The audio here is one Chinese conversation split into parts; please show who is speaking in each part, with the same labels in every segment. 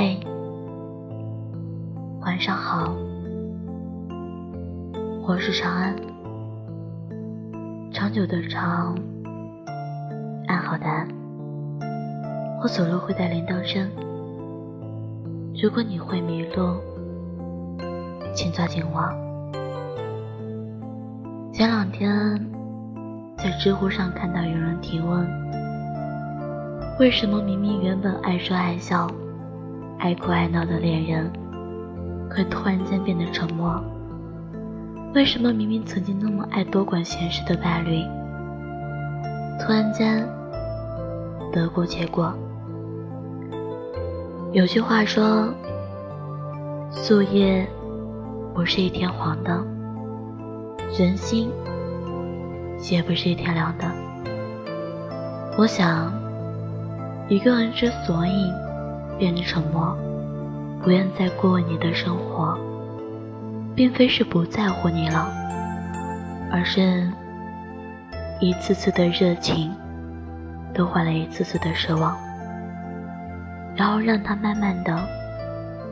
Speaker 1: 嘿，晚上好，我是长安，长久的长，安好的安。我走路会带铃铛声，如果你会迷路，请抓紧我。前两天在知乎上看到有人提问。为什么明明原本爱说爱笑、爱哭爱闹的恋人，会突然间变得沉默？为什么明明曾经那么爱多管闲事的伴侣，突然间得过且过？有句话说：“树叶不是一天黄的，人心也不是一天凉的。”我想。一个人之所以变得沉默，不愿再过问你的生活，并非是不在乎你了，而是一次次的热情都换来一次次的失望，然后让他慢慢的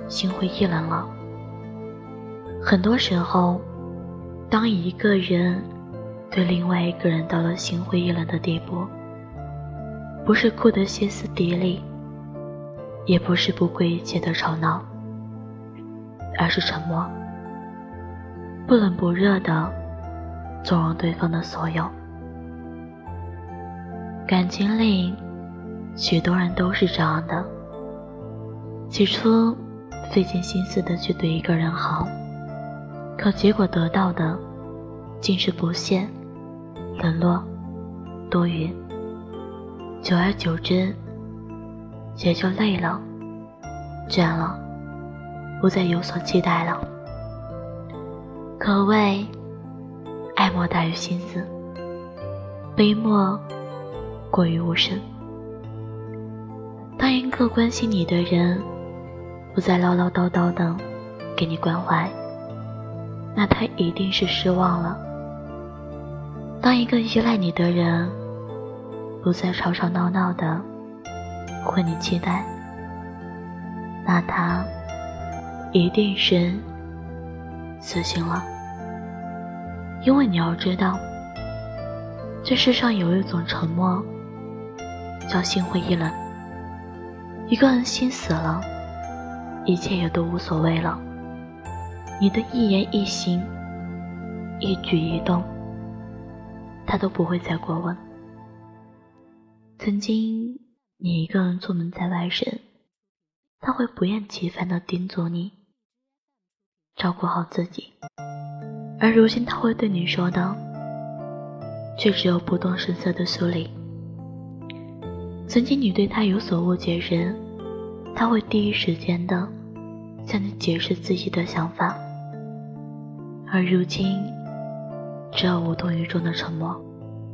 Speaker 1: 心灰意冷了。很多时候，当一个人对另外一个人到了心灰意冷的地步，不是哭得歇斯底里，也不是不顾一切的吵闹，而是沉默，不冷不热的纵容对方的所有。感情里，许多人都是这样的：起初费尽心思的去对一个人好，可结果得到的竟是不屑、冷落、多余。久而久之，也就累了、倦了，不再有所期待了。可谓爱莫大于心死，悲莫过于无声。当一个关心你的人不再唠唠叨叨的给你关怀，那他一定是失望了。当一个依赖你的人，不再吵吵闹闹的为你期待，那他一定是死心了。因为你要知道，这世上有一种沉默，叫心灰意冷。一个人心死了，一切也都无所谓了。你的一言一行、一举一动，他都不会再过问。曾经，你一个人出门在外时，他会不厌其烦地叮嘱你照顾好自己；而如今，他会对你说的，却只有不动声色的疏离。曾经，你对他有所误解时，他会第一时间的向你解释自己的想法；而如今，只有无动于衷的沉默。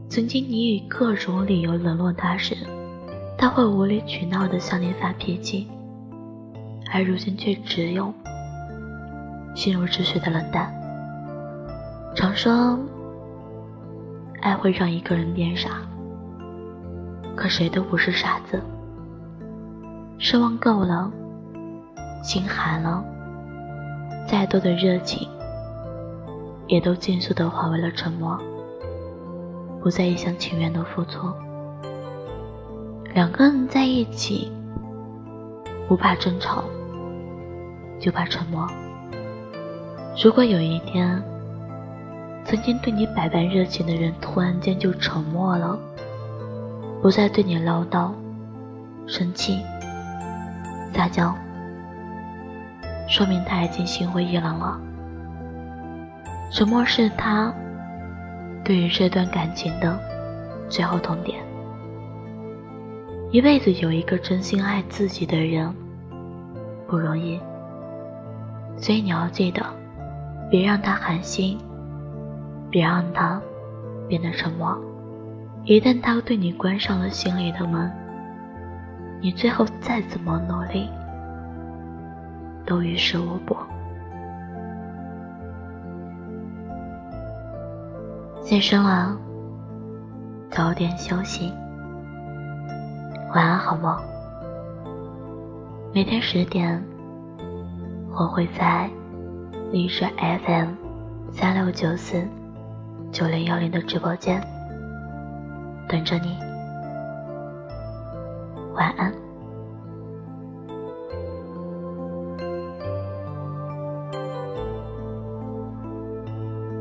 Speaker 1: 曾经你以各种理由冷落他时，他会无理取闹的向你发脾气；而如今却只有心如止水的冷淡。常说，爱会让一个人变傻，可谁都不是傻子。失望够了，心寒了，再多的热情，也都尽速的化为了沉默。不再一厢情愿的付出，两个人在一起，不怕争吵，就怕沉默。如果有一天，曾经对你百般热情的人突然间就沉默了，不再对你唠叨、生气、撒娇，说明他已经心灰意冷了。沉默是他。对于这段感情的最后痛点，一辈子有一个真心爱自己的人不容易，所以你要记得，别让他寒心，别让他变得沉默。一旦他对你关上了心里的门，你最后再怎么努力，都于事无补。夜深了，早点休息，晚安，好梦。每天十点，我会在荔枝 FM 三六九四九零幺零的直播间等着你。晚安。